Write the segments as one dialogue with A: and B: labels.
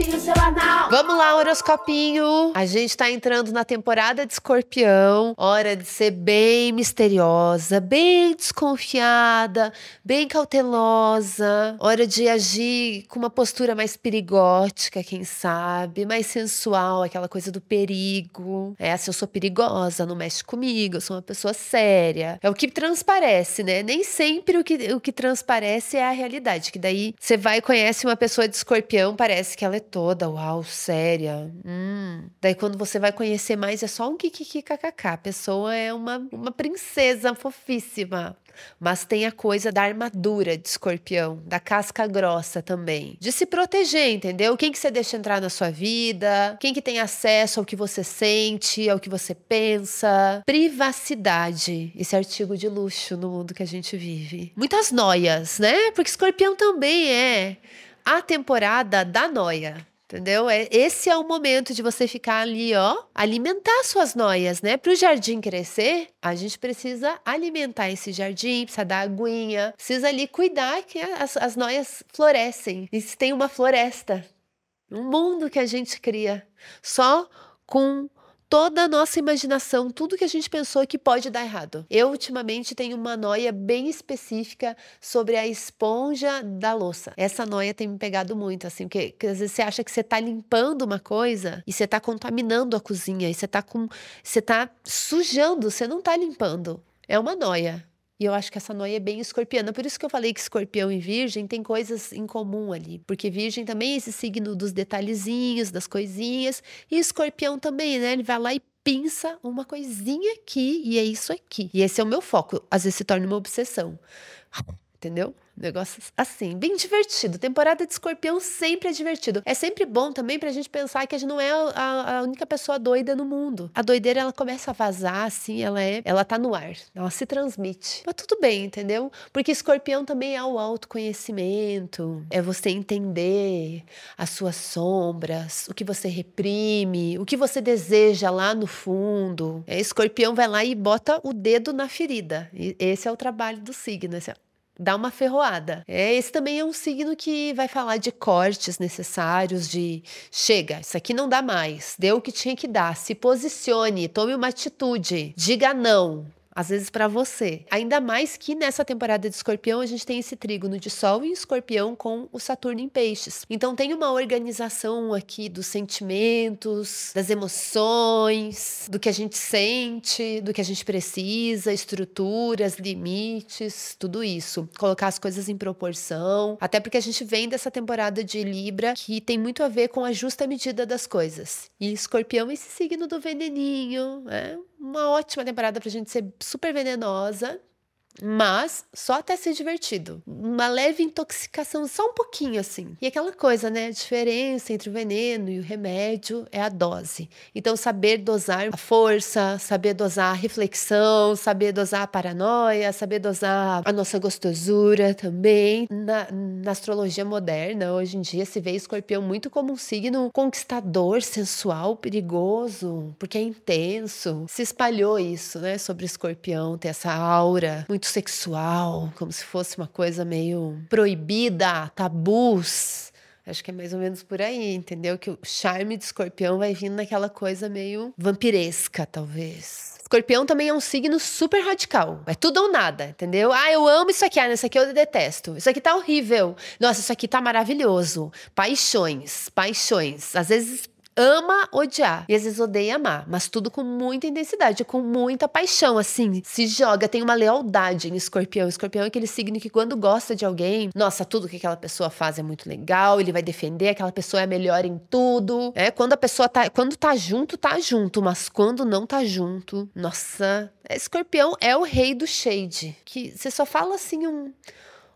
A: horoscopinho semanal.
B: Vamos lá, horoscopinho. A gente tá entrando na temporada de escorpião. Hora de ser bem misteriosa, bem desconfiada, bem cautelosa. Hora de agir com uma postura mais perigótica, quem sabe, mais sensual, aquela coisa do perigo. É, se eu sou perigosa, não mexe comigo, eu sou uma pessoa séria. É o que transparece, né? Nem sempre o que, o que transparece é a realidade. Que daí você vai e conhece uma pessoa de escorpião, parece que ela é toda, uau, séria. Hum. Daí quando você vai conhecer mais, é só um kkkkkk. A pessoa é uma, uma princesa fofíssima. Mas tem a coisa da armadura de escorpião, da casca grossa também. De se proteger, entendeu? Quem que você deixa entrar na sua vida? Quem que tem acesso ao que você sente, ao que você pensa? Privacidade. Esse artigo de luxo no mundo que a gente vive. Muitas noias, né? Porque escorpião também é a temporada da noia. Entendeu? É, esse é o momento de você ficar ali, ó, alimentar suas noias, né? Para o jardim crescer, a gente precisa alimentar esse jardim, precisa dar aguinha, precisa ali cuidar que as, as noias florescem. E se tem uma floresta, um mundo que a gente cria só com toda a nossa imaginação, tudo que a gente pensou que pode dar errado. Eu, ultimamente, tenho uma noia bem específica sobre a esponja da louça. Essa noia tem me pegado muito, assim, porque, às vezes você acha que você está limpando uma coisa e você está contaminando a cozinha, e você está com. Você tá sujando, você não está limpando. É uma noia. E eu acho que essa noia é bem escorpiana. Por isso que eu falei que escorpião e virgem tem coisas em comum ali. Porque virgem também é esse signo dos detalhezinhos, das coisinhas. E escorpião também, né? Ele vai lá e pinça uma coisinha aqui e é isso aqui. E esse é o meu foco. Às vezes se torna uma obsessão. Entendeu? Negócios assim, bem divertido. Temporada de escorpião sempre é divertido. É sempre bom também pra gente pensar que a gente não é a, a, única pessoa doida no mundo. A doideira, ela começa a vazar, assim, ela é. Ela tá no ar. Ela se transmite. Mas tudo bem, entendeu? Porque escorpião também é o autoconhecimento. É você entender as suas sombras, o que você reprime, o que você deseja lá no fundo. É, escorpião vai lá e bota o dedo na ferida. E esse é o trabalho do signo. É dá uma ferroada. É, esse também é um signo que vai falar de cortes necessários, de chega, isso aqui não dá mais, deu o que tinha que dar, se posicione, tome uma atitude, diga não, às vezes para você. Ainda mais que nessa temporada de escorpião a gente tem esse trígono de Sol em escorpião com o Saturno em peixes. Então tem uma organização aqui dos sentimentos, das emoções, do que a gente sente, do que a gente precisa, estruturas, limites, tudo isso. Colocar as coisas em proporção. Até porque a gente vem dessa temporada de Libra que tem muito a ver com a justa medida das coisas. E escorpião, esse signo do veneninho, é uma ótima temporada pra gente ser super venenosa mas só até ser divertido. Uma leve intoxicação, só um pouquinho assim. E aquela coisa, né? A diferença entre o veneno e o remédio é a dose. Então, saber dosar a força, saber dosar a reflexão, saber dosar a paranoia, saber dosar a nossa gostosura também. Na, na astrologia moderna, hoje em dia, se vê escorpião muito como um signo conquistador, sensual, perigoso, porque é intenso. Se espalhou isso, né? Sobre escorpião, ter essa aura muito sexual, como se fosse uma coisa meio proibida, tabus. Acho que é mais ou menos por aí, entendeu? Que o charme de escorpião vai vindo naquela coisa meio vampiresca, talvez. Escorpião também é um signo super radical. É tudo ou nada, entendeu? Ah, eu amo isso aqui, ah, isso aqui eu detesto. Isso aqui tá horrível. Nossa, isso aqui tá maravilhoso. Paixões, paixões. Às vezes ama odiar e às vezes odeia amar, mas tudo com muita intensidade, com muita paixão, assim. Se joga, tem uma lealdade em escorpião. Escorpião é aquele signo que quando gosta de alguém, nossa, tudo que aquela pessoa faz é muito legal, ele vai defender, aquela pessoa é melhor em tudo. É, quando a pessoa tá, quando tá junto, tá junto, mas quando não tá junto, nossa, escorpião é o rei do shade, que você só fala assim um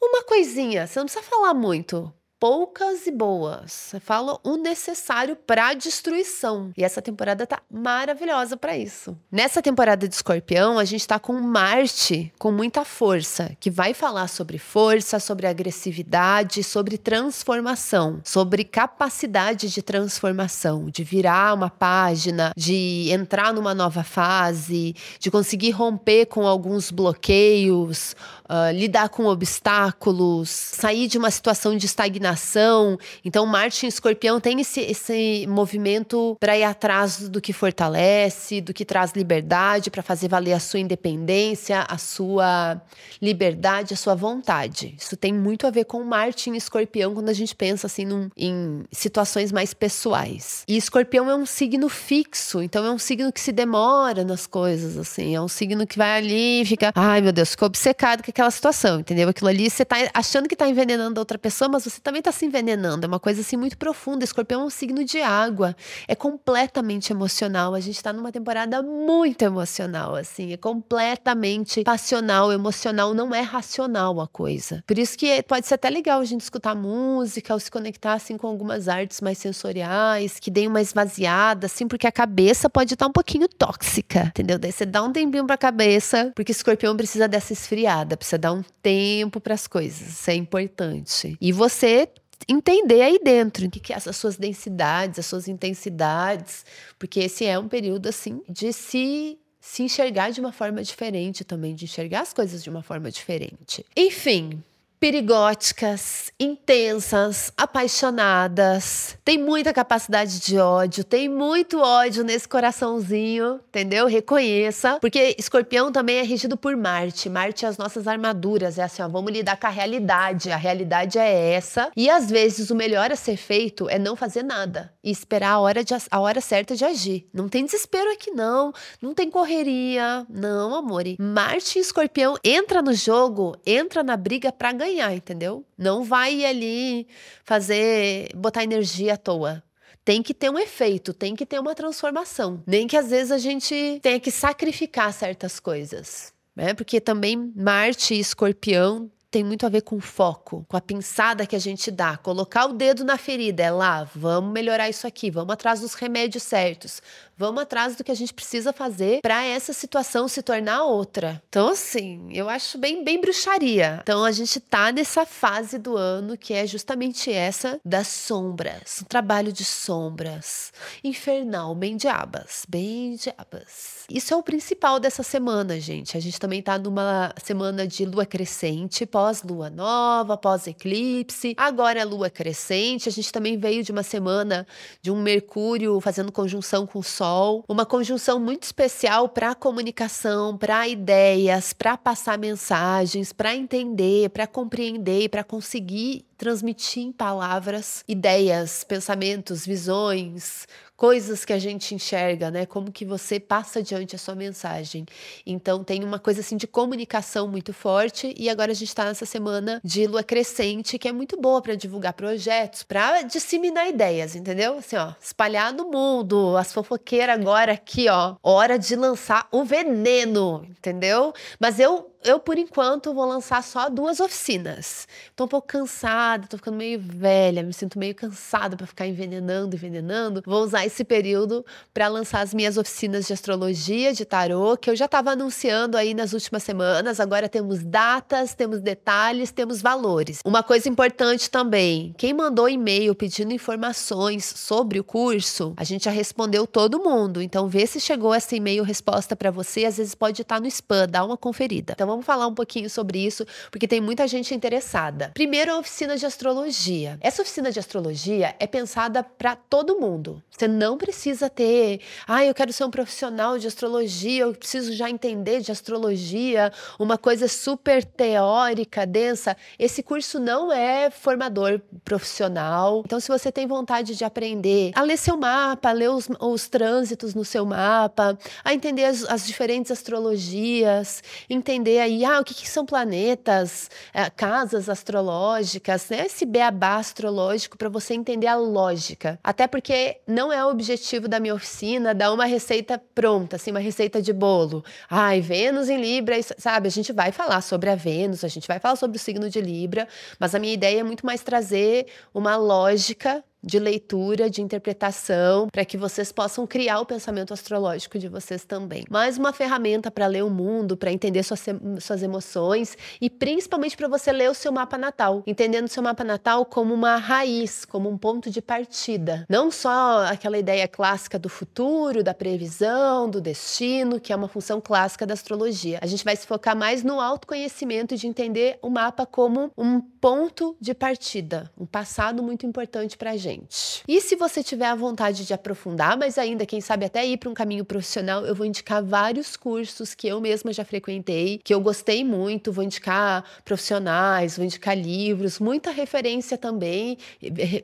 B: uma coisinha, você não precisa falar muito poucas e boas. Fala o necessário para destruição. E essa temporada tá maravilhosa para isso. Nessa temporada de Escorpião, a gente tá com Marte com muita força, que vai falar sobre força, sobre agressividade, sobre transformação, sobre capacidade de transformação, de virar uma página, de entrar numa nova fase, de conseguir romper com alguns bloqueios, uh, lidar com obstáculos, sair de uma situação de estagnação determinação. Então, Marte em Escorpião tem esse, esse movimento para ir atrás do que fortalece, do que traz liberdade, para fazer valer a sua independência, a sua liberdade, a sua vontade. Isso tem muito a ver com Marte em Escorpião quando a gente pensa assim num, em situações mais pessoais. E Escorpião é um signo fixo, então é um signo que se demora nas coisas, assim. É um signo que vai ali e fica, ai meu Deus, ficou obcecado com aquela situação, entendeu? Aquilo ali você tá achando que tá envenenando a outra pessoa, mas você também tá se envenenando. É uma coisa assim muito profunda. Escorpião é um signo de água, é completamente emocional. A gente tá numa temporada muito emocional, assim, é completamente passional, emocional, não é racional a coisa. Por isso que pode ser até legal a gente escutar música ou se conectar assim com algumas artes mais sensoriais, que deem uma esvaziada, assim, porque a cabeça pode estar um pouquinho tóxica, entendeu? Daí você dá um tempinho pra cabeça, porque escorpião precisa dessa esfriada, precisa dar um tempo para as coisas. Isso é importante. E você entender aí dentro o que, que é as suas densidades, as suas intensidades, porque esse é um período assim de se se enxergar de uma forma diferente também, de enxergar as coisas de uma forma diferente. Enfim, perigóticas, intensas, apaixonadas, tem muita capacidade de ódio, tem muito ódio nesse coraçãozinho, entendeu? Reconheça, porque Escorpião também é regido por Marte. Marte é as nossas armaduras, é assim, ó, vamos lidar com a realidade. A realidade é essa, e às vezes o melhor a ser feito é não fazer nada e esperar a hora, de, a hora certa de agir. Não tem desespero aqui não, não tem correria, não, amor. Marte e Escorpião entra no jogo, entra na briga para ganhar ganhar, entendeu? Não vai ali fazer, botar energia à toa tem que ter um efeito, tem que ter uma transformação. Nem que às vezes a gente tenha que sacrificar certas coisas. Né? Porque também Marte e Escorpião tem muito a ver com foco, com a pinçada que a gente dá, colocar o dedo na ferida, é lá, vamos melhorar isso aqui, vamos atrás dos remédios certos, vamos atrás do que a gente precisa fazer para essa situação se tornar outra. Então, assim, eu acho bem, bem bruxaria. Então, a gente tá nessa fase do ano que é justamente essa das sombras, um trabalho de sombras, infernal, bem diabas, bem diabas. Isso é o principal dessa semana, gente. A gente também tá numa semana de lua crescente, pós-lua nova, pós-eclipse. Agora é lua crescente. A gente também veio de uma semana de um Mercúrio fazendo conjunção com o Sol, uma conjunção muito especial para comunicação, para ideias, para passar mensagens, para entender, para compreender, para conseguir transmitir em palavras ideias, pensamentos, visões, coisas que a gente enxerga, né? Como que você passa adiante a sua mensagem. Então tem uma coisa assim de comunicação muito forte e agora a gente está nessa semana de lua crescente que é muito boa para divulgar projetos, para disseminar ideias, entendeu? Assim, ó, espalhar no mundo, as fofoqueiras agora aqui, ó, hora de lançar o veneno, entendeu? Mas eu eu, por enquanto, vou lançar só duas oficinas. Tô um pouco cansada, tô ficando meio velha, me sinto meio cansada para ficar envenenando, envenenando. Vou usar esse período para lançar as minhas oficinas de astrologia, de tarô, que eu já estava anunciando aí nas últimas semanas. Agora temos datas, temos detalhes, temos valores. Uma coisa importante também: quem mandou e-mail pedindo informações sobre o curso, a gente já respondeu todo mundo. Então, vê se chegou essa e-mail resposta para você. Às vezes pode estar no spam, dá uma conferida. Então, vamos falar um pouquinho sobre isso, porque tem muita gente interessada. Primeiro, a oficina de astrologia. Essa oficina de astrologia é pensada para todo mundo. Você não precisa ter, ah, eu quero ser um profissional de astrologia, eu preciso já entender de astrologia, uma coisa super teórica, densa. Esse curso não é formador profissional. Então, se você tem vontade de aprender a ler seu mapa, a ler os, os trânsitos no seu mapa, a entender as, as diferentes astrologias, entender aí, ah, o que, que são planetas, é, casas astrológicas, né? Esse beabá astrológico para você entender a lógica. Até porque não é o objetivo da minha oficina dar uma receita pronta, assim, uma receita de bolo. Ai, Vênus em Libra, sabe? A gente vai falar sobre a Vênus, a gente vai falar sobre o signo de Libra, mas a minha ideia é muito mais trazer uma lógica de leitura, de interpretação, para que vocês possam criar o pensamento astrológico de vocês também. Mais uma ferramenta para ler o mundo, para entender suas, suas emoções e principalmente para você ler o seu mapa natal, entendendo o seu mapa natal como uma raiz, como um ponto de partida. Não só aquela ideia clássica do futuro, da previsão, do destino, que é uma função clássica da astrologia. A gente vai se focar mais no autoconhecimento de entender o mapa como um ponto de partida, um passado muito importante para a gente gente. E se você tiver a vontade de aprofundar, mas ainda, quem sabe até ir para um caminho profissional, eu vou indicar vários cursos que eu mesma já frequentei, que eu gostei muito, vou indicar profissionais, vou indicar livros, muita referência também.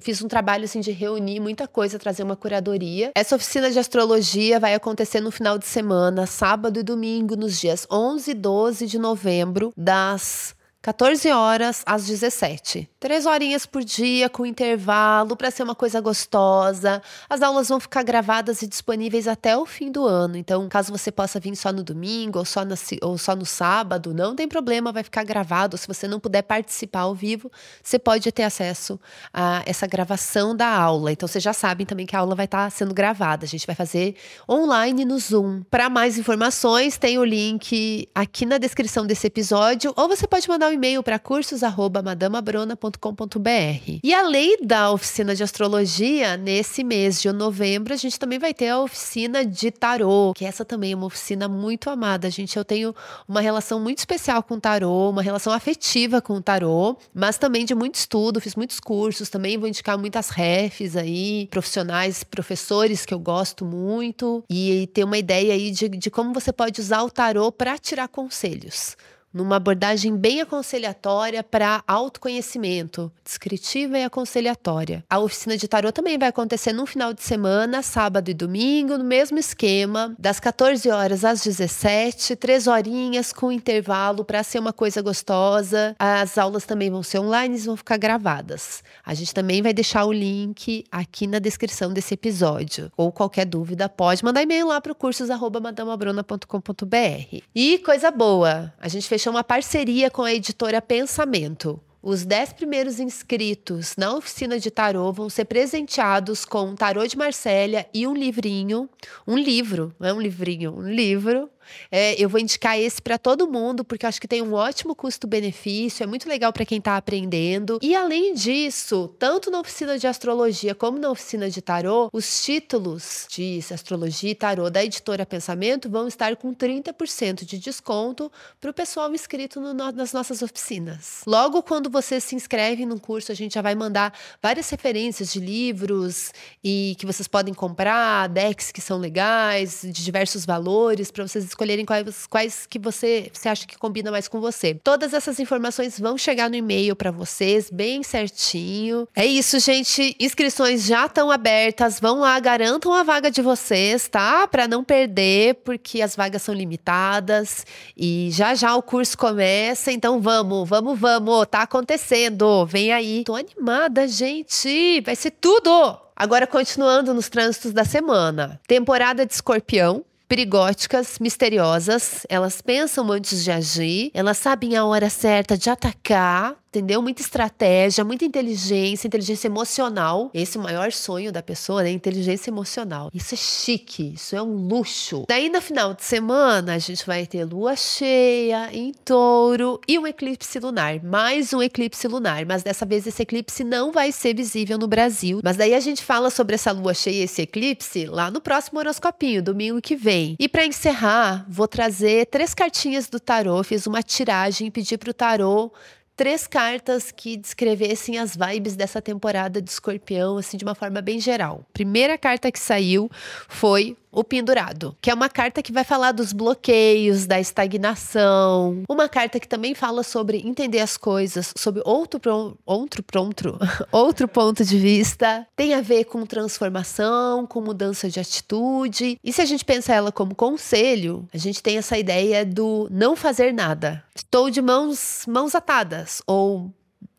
B: Fiz um trabalho assim de reunir muita coisa, trazer uma curadoria. Essa oficina de astrologia vai acontecer no final de semana, sábado e domingo, nos dias 11 e 12 de novembro, das 14 horas às 17. Três horinhas por dia com intervalo para ser uma coisa gostosa. As aulas vão ficar gravadas e disponíveis até o fim do ano. Então, caso você possa vir só no domingo ou só, na, ou só no sábado, não tem problema, vai ficar gravado. Se você não puder participar ao vivo, você pode ter acesso a essa gravação da aula. Então, vocês já sabem também que a aula vai estar sendo gravada. A gente vai fazer online no Zoom. Para mais informações, tem o link aqui na descrição desse episódio, ou você pode mandar um e-mail para cursos@madamabrona.com.br. E além da oficina de astrologia, nesse mês de novembro, a gente também vai ter a oficina de tarô, que essa também é uma oficina muito amada. Gente, eu tenho uma relação muito especial com o tarô, uma relação afetiva com o tarô, mas também de muito estudo, fiz muitos cursos, também vou indicar muitas refs aí, profissionais, professores que eu gosto muito, e ter uma ideia aí de, de como você pode usar o tarô para tirar conselhos numa abordagem bem aconselhatória para autoconhecimento, descritiva e aconselhatória. A oficina de tarô também vai acontecer no final de semana, sábado e domingo, no mesmo esquema, das 14 horas às 17, três horinhas com intervalo para ser uma coisa gostosa. As aulas também vão ser online, vão ficar gravadas. A gente também vai deixar o link aqui na descrição desse episódio. Ou qualquer dúvida, pode mandar e-mail lá para o cursos@madamabrona.com.br. E coisa boa, a gente fechou fechou uma parceria com a editora Pensamento. Os 10 primeiros inscritos na oficina de tarô vão ser presenteados com um tarô de Marsella e um livrinho, um livro, não é um livrinho, um livro é, eu vou indicar esse para todo mundo, porque acho que tem um ótimo custo-benefício, é muito legal para quem está aprendendo. E além disso, tanto na oficina de astrologia como na oficina de tarô, os títulos de astrologia e tarô da editora Pensamento vão estar com 30% de desconto para o pessoal inscrito no, nas nossas oficinas. Logo quando você se inscreve no curso, a gente já vai mandar várias referências de livros e que vocês podem comprar, decks que são legais, de diversos valores, para vocês escolherem quais, quais que você, você acha que combina mais com você. Todas essas informações vão chegar no e-mail para vocês, bem certinho. É isso, gente. Inscrições já estão abertas. Vão lá, garantam a vaga de vocês, tá? Para não perder, porque as vagas são limitadas e já já o curso começa. Então vamos, vamos, vamos. Tá acontecendo. Vem aí. Tô animada, gente. Vai ser tudo. Agora, continuando nos trânsitos da semana. Temporada de escorpião perigóticas, misteriosas. Elas pensam antes de agir, elas sabem a hora certa de atacar entendeu? Muita estratégia, muita inteligência, inteligência emocional. Esse é o maior sonho da pessoa, né? Inteligência emocional. Isso é chique, isso é um luxo. Daí no final de semana a gente vai ter lua cheia em touro e um eclipse lunar. Mais um eclipse lunar, mas dessa vez esse eclipse não vai ser visível no Brasil. Mas daí a gente fala sobre essa lua cheia e esse eclipse lá no próximo horoscopinho, domingo que vem. E para encerrar, vou trazer três cartinhas do tarô. Fiz uma tiragem e pedi pro tarô três cartas que descrevessem as vibes dessa temporada de Escorpião, assim, de uma forma bem geral. Primeira carta que saiu foi o pendurado, que é uma carta que vai falar dos bloqueios, da estagnação, uma carta que também fala sobre entender as coisas, sobre outro outro pronto, outro ponto de vista, tem a ver com transformação, com mudança de atitude. E se a gente pensa ela como conselho, a gente tem essa ideia do não fazer nada. Estou de mãos mãos atadas ou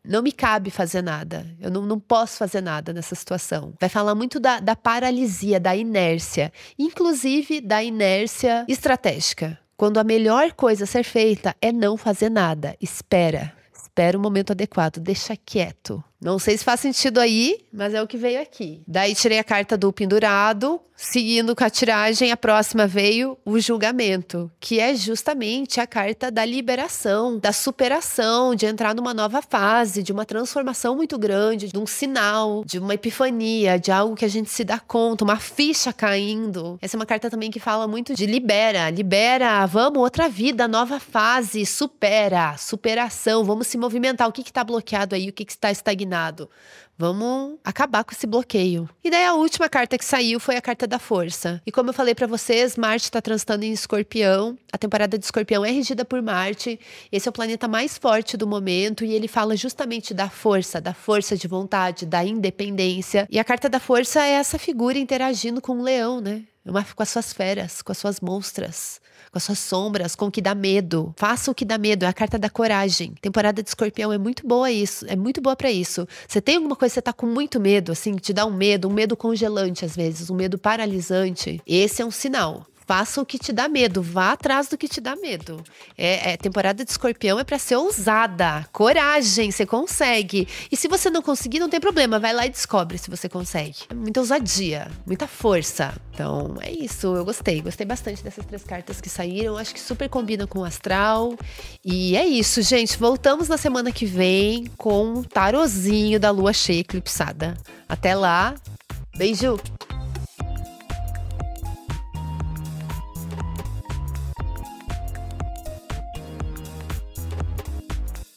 B: não me cabe fazer nada. Eu não, não posso fazer nada nessa situação. Vai falar muito da, da paralisia, da inércia, inclusive da inércia estratégica. Quando a melhor coisa a ser feita é não fazer nada. Espera. Espera o momento adequado. Deixa quieto. Não sei se faz sentido aí, mas é o que veio aqui. Daí tirei a carta do pendurado, seguindo com a tiragem, a próxima veio o julgamento, que é justamente a carta da liberação, da superação, de entrar numa nova fase, de uma transformação muito grande, de um sinal, de uma epifania, de algo que a gente se dá conta, uma ficha caindo. Essa é uma carta também que fala muito de libera, libera, vamos, outra vida, nova fase, supera, superação, vamos se movimentar. O que está bloqueado aí? O que está estagnado? Vamos acabar com esse bloqueio. E daí a última carta que saiu foi a carta da força. E como eu falei para vocês, Marte está transitando em Escorpião. A temporada de Escorpião é regida por Marte. Esse é o planeta mais forte do momento e ele fala justamente da força, da força de vontade, da independência. E a carta da força é essa figura interagindo com o leão, né? Uma, com as suas feras, com as suas monstras, com as suas sombras, com o que dá medo. Faça o que dá medo, é a carta da coragem. Temporada de escorpião é muito boa isso, é muito boa para isso. Você tem alguma coisa que você tá com muito medo, assim, te dá um medo, um medo congelante às vezes, um medo paralisante. Esse é um sinal. Faça o que te dá medo, vá atrás do que te dá medo. É, é temporada de escorpião é para ser ousada, coragem, você consegue. E se você não conseguir, não tem problema, vai lá e descobre se você consegue. É muita ousadia, muita força. Então é isso, eu gostei, gostei bastante dessas três cartas que saíram, acho que super combina com o astral. E é isso, gente. Voltamos na semana que vem com o tarozinho da lua cheia eclipsada. Até lá, beijo!